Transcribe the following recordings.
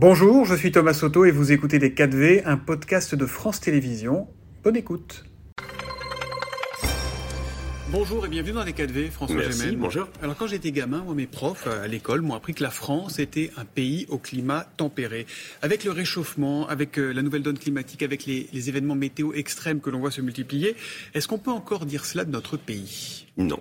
Bonjour, je suis Thomas Soto et vous écoutez Les 4V, un podcast de France Télévisions. Bonne écoute. Bonjour et bienvenue dans les 4V, François Merci, bonjour. Alors quand j'étais gamin, moi, mes profs euh, à l'école m'ont appris que la France était un pays au climat tempéré. Avec le réchauffement, avec euh, la nouvelle donne climatique, avec les, les événements météo extrêmes que l'on voit se multiplier, est-ce qu'on peut encore dire cela de notre pays? Non.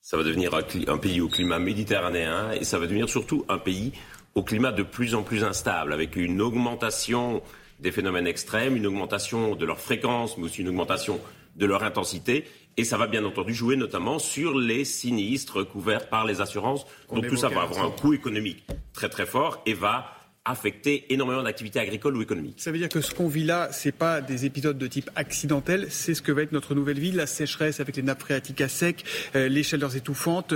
Ça va devenir un, un pays au climat méditerranéen et ça va devenir surtout un pays au climat de plus en plus instable, avec une augmentation des phénomènes extrêmes, une augmentation de leur fréquence, mais aussi une augmentation de leur intensité. Et ça va bien entendu jouer notamment sur les sinistres couverts par les assurances. Donc tout ça va avoir un coût économique très très fort et va affecter énormément d'activités agricoles ou économiques. Ça veut dire que ce qu'on vit là, ce n'est pas des épisodes de type accidentel, c'est ce que va être notre nouvelle vie, la sécheresse avec les nappes phréatiques à sec, euh, les chaleurs étouffantes.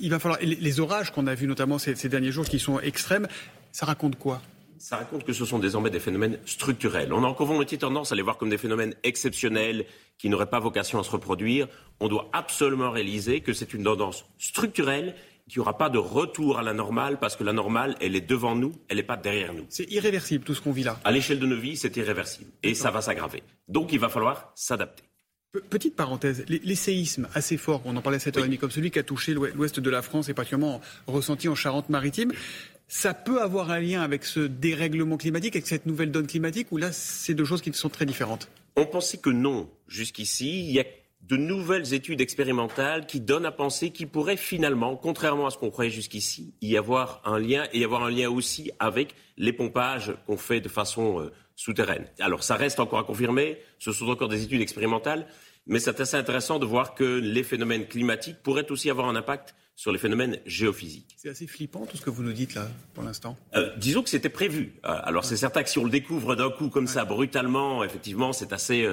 il va falloir les, orages qu'on a vus notamment ces, ces derniers jours qui sont extrêmes. Ça raconte quoi? Ça raconte que ce sont désormais des phénomènes structurels. On a encore volontiers tendance à les voir comme des phénomènes exceptionnels qui n'auraient pas vocation à se reproduire. On doit absolument réaliser que c'est une tendance structurelle qu'il n'y aura pas de retour à la normale parce que la normale, elle est devant nous, elle n'est pas derrière nous. C'est irréversible tout ce qu'on vit là. À l'échelle de nos vies, c'est irréversible et ça va s'aggraver. Donc il va falloir s'adapter. Petite parenthèse, les, séismes assez forts, on en parlait et demie, comme celui qui a touché l'ouest de la France et particulièrement ressenti en Charente-Maritime, ça peut avoir un lien avec ce dérèglement climatique, avec cette nouvelle donne climatique, ou là, c'est deux choses qui sont très différentes? On pensait que non. Jusqu'ici, il y a de nouvelles études expérimentales qui donnent à penser qu'il pourrait finalement, contrairement à ce qu'on croyait jusqu'ici, y avoir un lien et y avoir un lien aussi avec les pompages qu'on fait de façon euh, souterraine. Alors ça reste encore à confirmer, ce sont encore des études expérimentales, mais c'est assez intéressant de voir que les phénomènes climatiques pourraient aussi avoir un impact sur les phénomènes géophysiques. C'est assez flippant tout ce que vous nous dites là pour l'instant. Euh, disons que c'était prévu. Euh, alors c'est certain que si on le découvre d'un coup comme ça brutalement, effectivement, c'est assez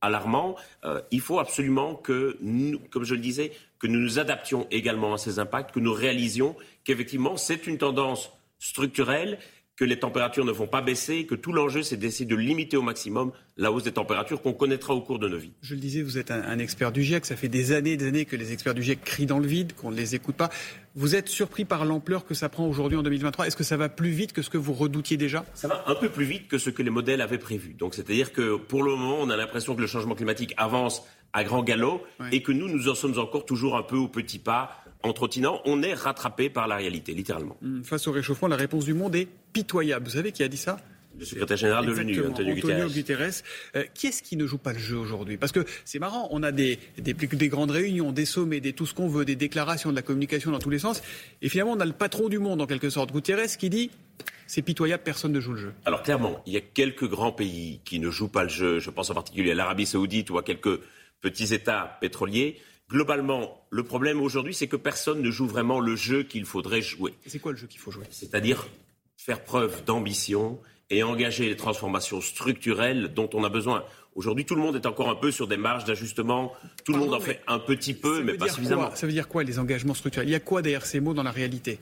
alarmant. Euh, il faut absolument que, nous, comme je le disais, que nous nous adaptions également à ces impacts, que nous réalisions qu'effectivement c'est une tendance structurelle que les températures ne vont pas baisser, que tout l'enjeu, c'est d'essayer de limiter au maximum la hausse des températures qu'on connaîtra au cours de nos vies. Je le disais, vous êtes un, expert du GIEC. Ça fait des années et des années que les experts du GIEC crient dans le vide, qu'on ne les écoute pas. Vous êtes surpris par l'ampleur que ça prend aujourd'hui en 2023 Est-ce que ça va plus vite que ce que vous redoutiez déjà? Ça va un peu plus vite que ce que les modèles avaient prévu. Donc, c'est-à-dire que pour le moment, on a l'impression que le changement climatique avance à grand galop et que nous, nous en sommes encore toujours un peu au petit pas en trottinant, on est rattrapé par la réalité, littéralement. Hum, face au réchauffement, la réponse du monde est pitoyable. Vous savez qui a dit ça? Le secrétaire général de l'ONU, Antonio, Antonio Guterres. Euh, qui est-ce qui ne joue pas le jeu aujourd'hui? Parce que c'est marrant, on a des, des, des, grandes réunions, des sommets, des tout ce qu'on veut, des déclarations, de la communication dans tous les sens. Et finalement, on a le patron du monde, en quelque sorte, Guterres, qui dit c'est pitoyable, personne ne joue le jeu. Alors clairement, il y a quelques grands pays qui ne jouent pas le jeu. Je pense en particulier à l'Arabie saoudite ou à quelques petits États pétroliers globalement, le problème aujourd'hui, c'est que personne ne joue vraiment le jeu qu'il faudrait jouer. C'est quoi le jeu qu'il faut jouer? C'est-à-dire faire preuve d'ambition et engager les transformations structurelles dont on a besoin. Aujourd'hui, tout le monde est encore un peu sur des marges d'ajustement. Tout le monde en fait un petit peu, mais pas suffisamment. ça veut dire quoi, les engagements structurels? Il y a quoi derrière ces mots dans la réalité?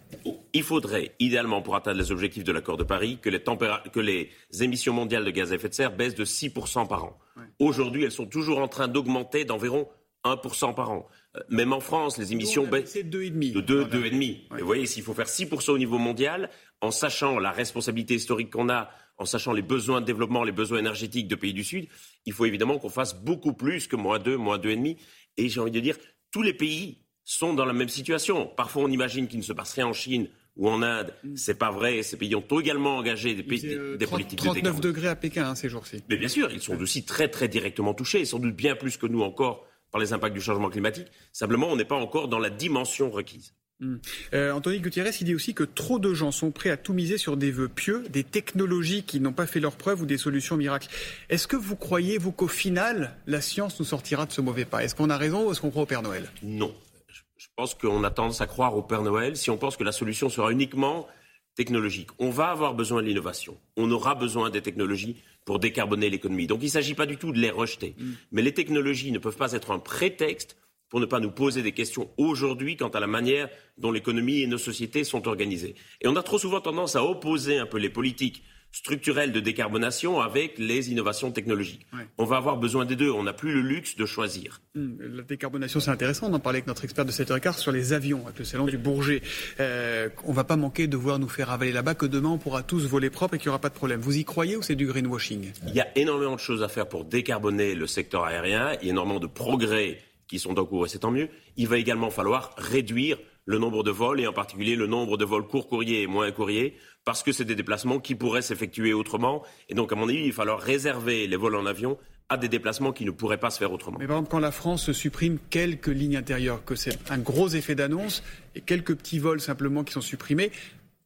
Il faudrait, idéalement, pour atteindre les objectifs de l'accord de Paris, que les, que les, émissions mondiales de gaz à effet de serre baissent de 6% par an. Aujourd'hui, elles sont toujours en train d'augmenter d'environ 1% par an. Euh, même en France, les émissions baissent de 2,5. De 2, 2,5. Vous voyez, s'il faut faire 6% au niveau mondial, en sachant la responsabilité historique qu'on a, en sachant les besoins de développement, les besoins énergétiques de pays du Sud, il faut évidemment qu'on fasse beaucoup plus que moins 2, moins 2,5. Et j'ai envie de dire, tous les pays sont dans la même situation. Parfois, on imagine qu'il ne se passe rien en Chine ou en Inde. Mm. C'est pas vrai. Ces pays ont également engagé des, pays, des, des politiques 39 degrés à Pékin hein, ces jours-ci. Mais bien sûr, ils sont aussi très très directement touchés, sans doute bien plus que nous encore par les impacts du changement climatique. Simplement, on n'est pas encore dans la dimension requise. Hmm. Euh, Anthony Gutiérrez, il dit aussi que trop de gens sont prêts à tout miser sur des vœux pieux, des technologies qui n'ont pas fait leur preuve ou des solutions miracles. Est-ce que vous croyez, vous, qu'au final, la science nous sortira de ce mauvais pas? Est-ce qu'on a raison ou est-ce qu'on croit au Père Noël? Non. Je pense qu'on a tendance à croire au Père Noël si on pense que la solution sera uniquement technologique. On va avoir besoin de l'innovation. On aura besoin des technologies pour décarboner l'économie. Donc il ne s'agit pas du tout de les rejeter. Mm. Mais les technologies ne peuvent pas être un prétexte pour ne pas nous poser des questions aujourd'hui quant à la manière dont l'économie et nos sociétés sont organisées. Et on a trop souvent tendance à opposer un peu les politiques structurelle de décarbonation avec les innovations technologiques. On va avoir besoin des deux. On n'a plus le luxe de choisir. Hum, la décarbonation, c'est intéressant. On en parlait avec notre expert de 7h15 sur les avions, avec le salon du Bourget. Euh, on va pas manquer de voir nous faire avaler là-bas, que demain on pourra tous voler propre et qu'il n'y aura pas de problème. Vous y croyez ou c'est du greenwashing? Il y a énormément de choses à faire pour décarboner le secteur aérien. Il y a énormément de progrès qui sont en cours et c'est tant mieux. Il va également falloir réduire le nombre de vols et en particulier le nombre de vols court courrier et moins courrier parce que c'est des déplacements qui pourraient s'effectuer autrement. Et donc, à mon avis, il va falloir réserver les vols en avion à des déplacements qui ne pourraient pas se faire autrement. Mais par exemple, quand la France supprime quelques lignes intérieures, que c'est un gros effet d'annonce et quelques petits vols simplement qui sont supprimés,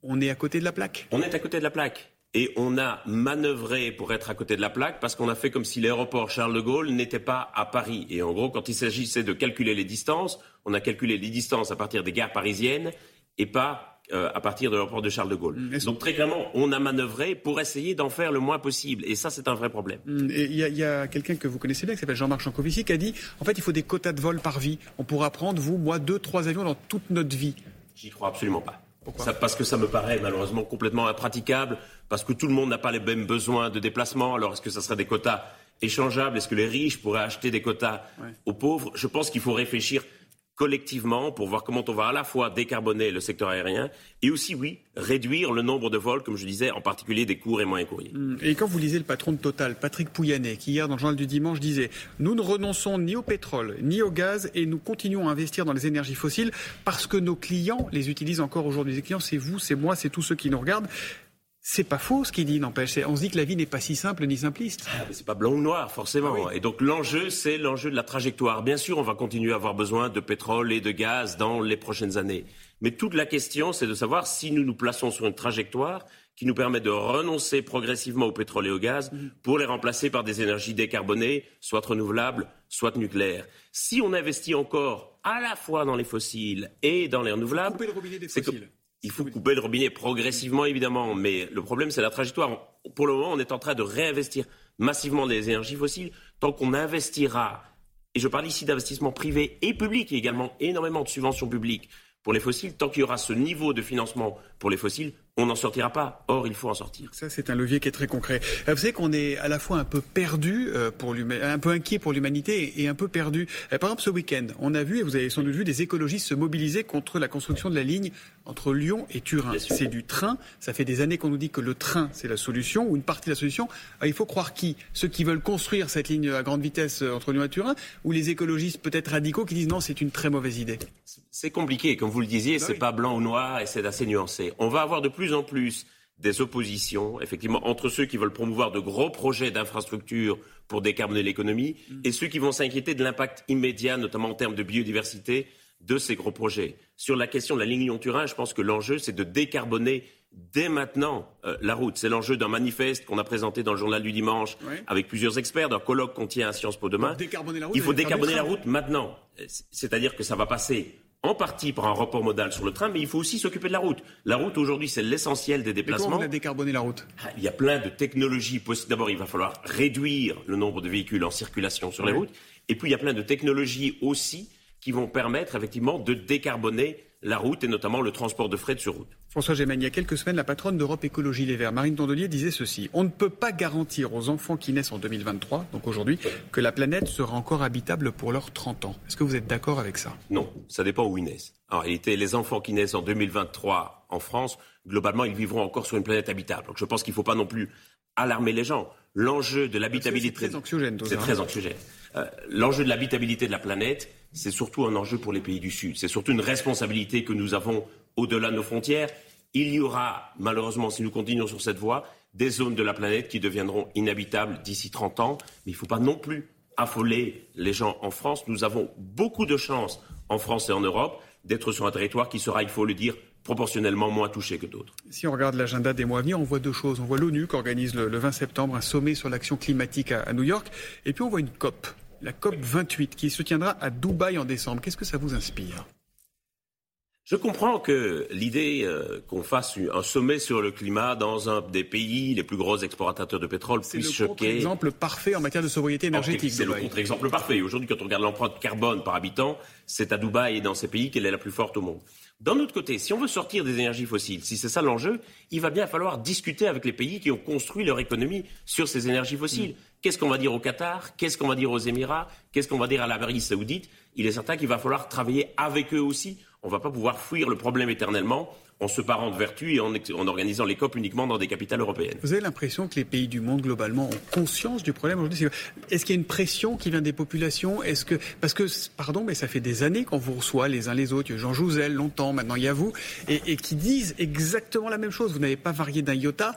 on est à côté de la plaque. On est à côté de la plaque. Et on a manœuvré pour être à côté de la plaque parce qu'on a fait comme si l'aéroport Charles de Gaulle n'était pas à Paris. Et en gros, quand il s'agissait de calculer les distances, on a calculé les distances à partir des gares parisiennes et pas euh, à partir de l'aéroport de Charles de Gaulle. Mm, Donc très clairement, on a manœuvré pour essayer d'en faire le moins possible. Et ça, c'est un vrai problème. Mm, il y a, quelqu'un que vous connaissez bien, qui s'appelle Jean-Marc Jancovici, qui a dit, en fait, il faut des quotas de vol par vie. On pourra prendre, vous, moi, deux, trois avions dans toute notre vie. J'y crois absolument pas. Parce que ça me paraît malheureusement complètement impraticable, parce que tout le monde n'a pas les mêmes besoins de déplacement. Alors est-ce que ça serait des quotas échangeables? Est-ce que les riches pourraient acheter des quotas aux pauvres? Je pense qu'il faut réfléchir collectivement pour voir comment on va à la fois décarboner le secteur aérien et aussi, oui, réduire le nombre de vols, comme je disais, en particulier des courts et moyens courriers. Mmh. Et quand vous lisez le patron de Total, Patrick Pouyanné, qui hier dans le journal du dimanche disait Nous ne renonçons ni au pétrole ni au gaz et nous continuons à investir dans les énergies fossiles parce que nos clients les utilisent encore aujourd'hui. Les clients, c'est vous, c'est moi, c'est tous ceux qui nous regardent. C'est pas faux ce qu'il dit, n'empêche. On se dit que la vie n'est pas si simple ni simpliste. Ah, c'est pas blanc ou noir, forcément. Ah Et donc l'enjeu, c'est l'enjeu de la trajectoire. Bien sûr, on va continuer à avoir besoin de pétrole et de gaz dans les prochaines années. Mais toute la question, c'est de savoir si nous nous plaçons sur une trajectoire qui nous permet de renoncer progressivement au pétrole et au gaz mm-hmm. pour les remplacer par des énergies décarbonées, soit renouvelables, soit nucléaires. Si on investit encore à la fois dans les fossiles et dans les renouvelables, c'est il faut couper le robinet progressivement, évidemment, mais le problème, c'est la trajectoire. Pour le moment, on est en train de réinvestir massivement des énergies fossiles. Tant qu'on investira, et je parle ici d'investissement privé et public, et également énormément de subventions publiques pour les fossiles, tant qu'il y aura ce niveau de financement pour les fossiles, on n'en sortira pas. Or, il faut en sortir. Ça, c'est un levier qui est très concret. Vous savez qu'on est à la fois un peu perdu, euh, pour un peu inquiet pour l'humanité et un peu perdu. Euh, par exemple, ce week-end, on a vu, et vous avez sans doute vu, des écologistes se mobiliser contre la construction de la ligne entre Lyon et Turin. C'est du train. Ça fait des années qu'on nous dit que le train, c'est la solution, ou une partie de la solution. il faut croire qui? Ceux qui veulent construire cette ligne à grande vitesse entre Lyon et Turin, ou les écologistes peut-être radicaux qui disent non, c'est une très mauvaise idée? C'est compliqué. Comme vous le disiez, bah c'est pas blanc ou noir, et c'est assez nuancé. On va avoir de plus en plus des oppositions, effectivement, entre ceux qui veulent promouvoir de gros projets d'infrastructures pour décarboner l'économie mm. et ceux qui vont s'inquiéter de l'impact immédiat, notamment en termes de biodiversité, de ces gros projets. Sur la question de la ligne Lyon-Turin, je pense que l'enjeu, c'est de décarboner dès maintenant euh, la route. C'est l'enjeu d'un manifeste qu'on a présenté dans le journal du dimanche avec plusieurs experts, d'un colloque qu'on tient à Sciences Po demain. Il faut décarboner la route maintenant. C'est-à-dire que ça va passer en partie par un report modal sur le train, mais il faut aussi s'occuper de la route. La route, aujourd'hui, c'est l'essentiel des déplacements. Mais comment on a décarboné la route? Ah, Il y a plein de technologies possibles. D'abord, il va falloir réduire le nombre de véhicules en circulation sur les routes. Et puis, il y a plein de technologies aussi qui vont permettre, effectivement, de décarboner la route et notamment le transport de fret sur route. François Gémen, il y a quelques semaines, la patronne d'Europe Écologie Les Verts, Marine Tondelier, disait ceci. On ne peut pas garantir aux enfants qui naissent en 2023, donc aujourd'hui, que la planète sera encore habitable pour leurs 30 ans. Est-ce que vous êtes d'accord avec ça? Non, ça dépend où ils naissent. En réalité, les enfants qui naissent en 2023 en France, globalement, ils vivront encore sur une planète habitable. Donc je pense qu'il ne faut pas non plus alarmer les gens. L'enjeu de l'habitabilité... C'est très anxiogène, C'est très anxiogène. Euh, l'enjeu de l'habitabilité de la planète, c'est surtout un enjeu pour les pays du Sud. C'est surtout une responsabilité que nous avons au-delà de nos frontières. Il y aura, malheureusement, si nous continuons sur cette voie, des zones de la planète qui deviendront inhabitables d'ici 30 ans. Mais il ne faut pas non plus affoler les gens en France. Nous avons beaucoup de chance en France et en Europe d'être sur un territoire qui sera, il faut le dire, proportionnellement moins touché que d'autres. Si on regarde l'agenda des mois à venir, on voit deux choses. On voit l'ONU qui organise le, 20 septembre un sommet sur l'action climatique à, New York, et puis on voit une COP, la COP 28, qui se tiendra à Dubaï en décembre. Qu'est-ce que ça vous inspire? Je comprends que l'idée euh, qu'on fasse un sommet sur le climat dans un des pays les plus gros exportateurs de pétrole puisse choquer. C'est l'exemple parfait en matière de sobriété énergétique. C'est le contre-exemple parfait. Aujourd'hui, quand on regarde l'empreinte carbone par habitant, c'est à Dubaï et dans ces pays qu'elle est la plus forte au monde. D'un autre côté, si on veut sortir des énergies fossiles, si c'est ça l'enjeu, il va bien falloir discuter avec les pays qui ont construit leur économie sur ces énergies fossiles. Qu'est-ce qu'on va dire au Qatar? Qu'est-ce qu'on va dire aux Émirats? Qu'est-ce qu'on va dire à l'Arabie saoudite? Il est certain qu'il va falloir travailler avec eux aussi. On ne va pas pouvoir fuir le problème éternellement en se parant de vertu et en, organisant les COP uniquement dans des capitales européennes. Vous avez l'impression que les pays du monde globalement ont conscience du problème aujourd'hui? Est-ce qu'il y a une pression qui vient des populations? Est-ce que parce que pardon, mais ça fait des années qu'on vous reçoit les uns les autres. Jean Jouzel, longtemps, maintenant il y a vous, et, qui disent exactement la même chose. Vous n'avez pas varié d'un iota,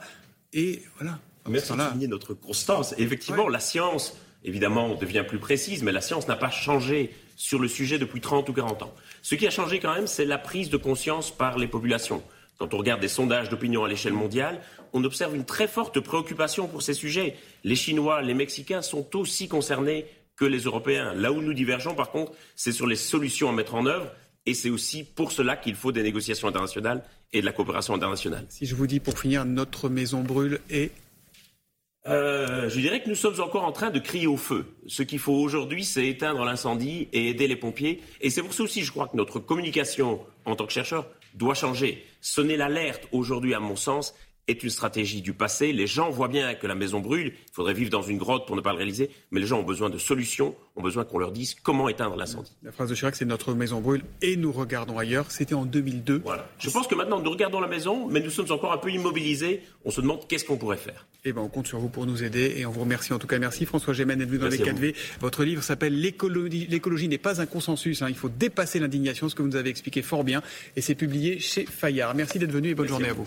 et voilà. Merci de souligner notre constance. Effectivement, la science, évidemment, devient plus précise, mais la science n'a pas changé sur le sujet depuis 30 ou 40 ans. Ce qui a changé quand même, c'est la prise de conscience par les populations. Quand on regarde des sondages d'opinion à l'échelle mondiale, on observe une très forte préoccupation pour ces sujets. Les Chinois, les Mexicains sont aussi concernés que les Européens. Là où nous divergeons, par contre, c'est sur les solutions à mettre en œuvre. Et c'est aussi pour cela qu'il faut des négociations internationales et de la coopération internationale. Si je vous dis pour finir, notre maison brûle et euh, je dirais que nous sommes encore en train de crier au feu. Ce qu'il faut aujourd'hui, c'est éteindre l'incendie et aider les pompiers. Et c'est pour ça aussi, je crois que notre communication en tant que chercheur doit changer. Sonner l'alerte aujourd'hui, à mon sens, est une stratégie du passé. Les gens voient bien que la maison brûle. Il faudrait vivre dans une grotte pour ne pas le réaliser. Mais les gens ont besoin de solutions, ont besoin qu'on leur dise comment éteindre l'incendie. La phrase de Chirac, c'est notre maison brûle et nous regardons ailleurs. C'était en 2002. Voilà. Je pense que maintenant, nous regardons la maison, mais nous sommes encore un peu immobilisés. On se demande qu'est-ce qu'on pourrait faire. Eh ben, on compte sur vous pour nous aider et on vous remercie en tout cas. Merci François Gémen d'être venu dans les 4V. Votre livre s'appelle L'écologie n'est pas un consensus. Hein. Il faut dépasser l'indignation, ce que vous nous avez expliqué fort bien. Et c'est publié chez Fayard. Merci d'être venu et bonne journée à vous.